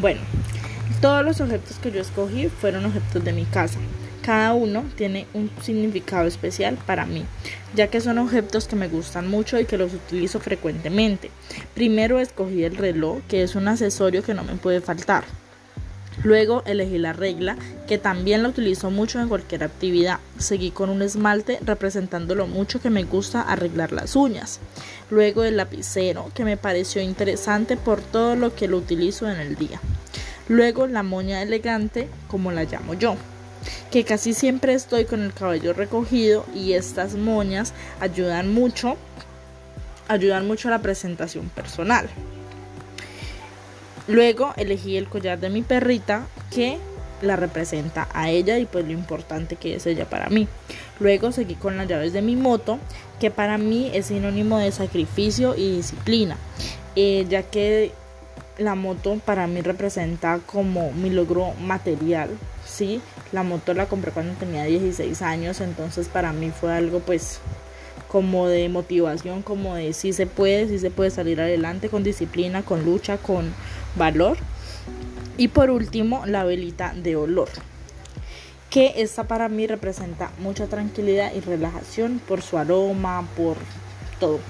Bueno, todos los objetos que yo escogí fueron objetos de mi casa. Cada uno tiene un significado especial para mí, ya que son objetos que me gustan mucho y que los utilizo frecuentemente. Primero escogí el reloj, que es un accesorio que no me puede faltar. Luego elegí la regla, que también la utilizo mucho en cualquier actividad. Seguí con un esmalte representando lo mucho que me gusta arreglar las uñas. Luego el lapicero, que me pareció interesante por todo lo que lo utilizo en el día. Luego la moña elegante, como la llamo yo, que casi siempre estoy con el cabello recogido y estas moñas ayudan mucho, ayudan mucho a la presentación personal. Luego elegí el collar de mi perrita que la representa a ella y pues lo importante que es ella para mí. Luego seguí con las llaves de mi moto, que para mí es sinónimo de sacrificio y disciplina, eh, ya que la moto para mí representa como mi logro material, ¿sí? La moto la compré cuando tenía 16 años, entonces para mí fue algo pues como de motivación, como de si se puede, si se puede salir adelante con disciplina, con lucha, con valor. Y por último, la velita de olor, que esta para mí representa mucha tranquilidad y relajación por su aroma, por todo.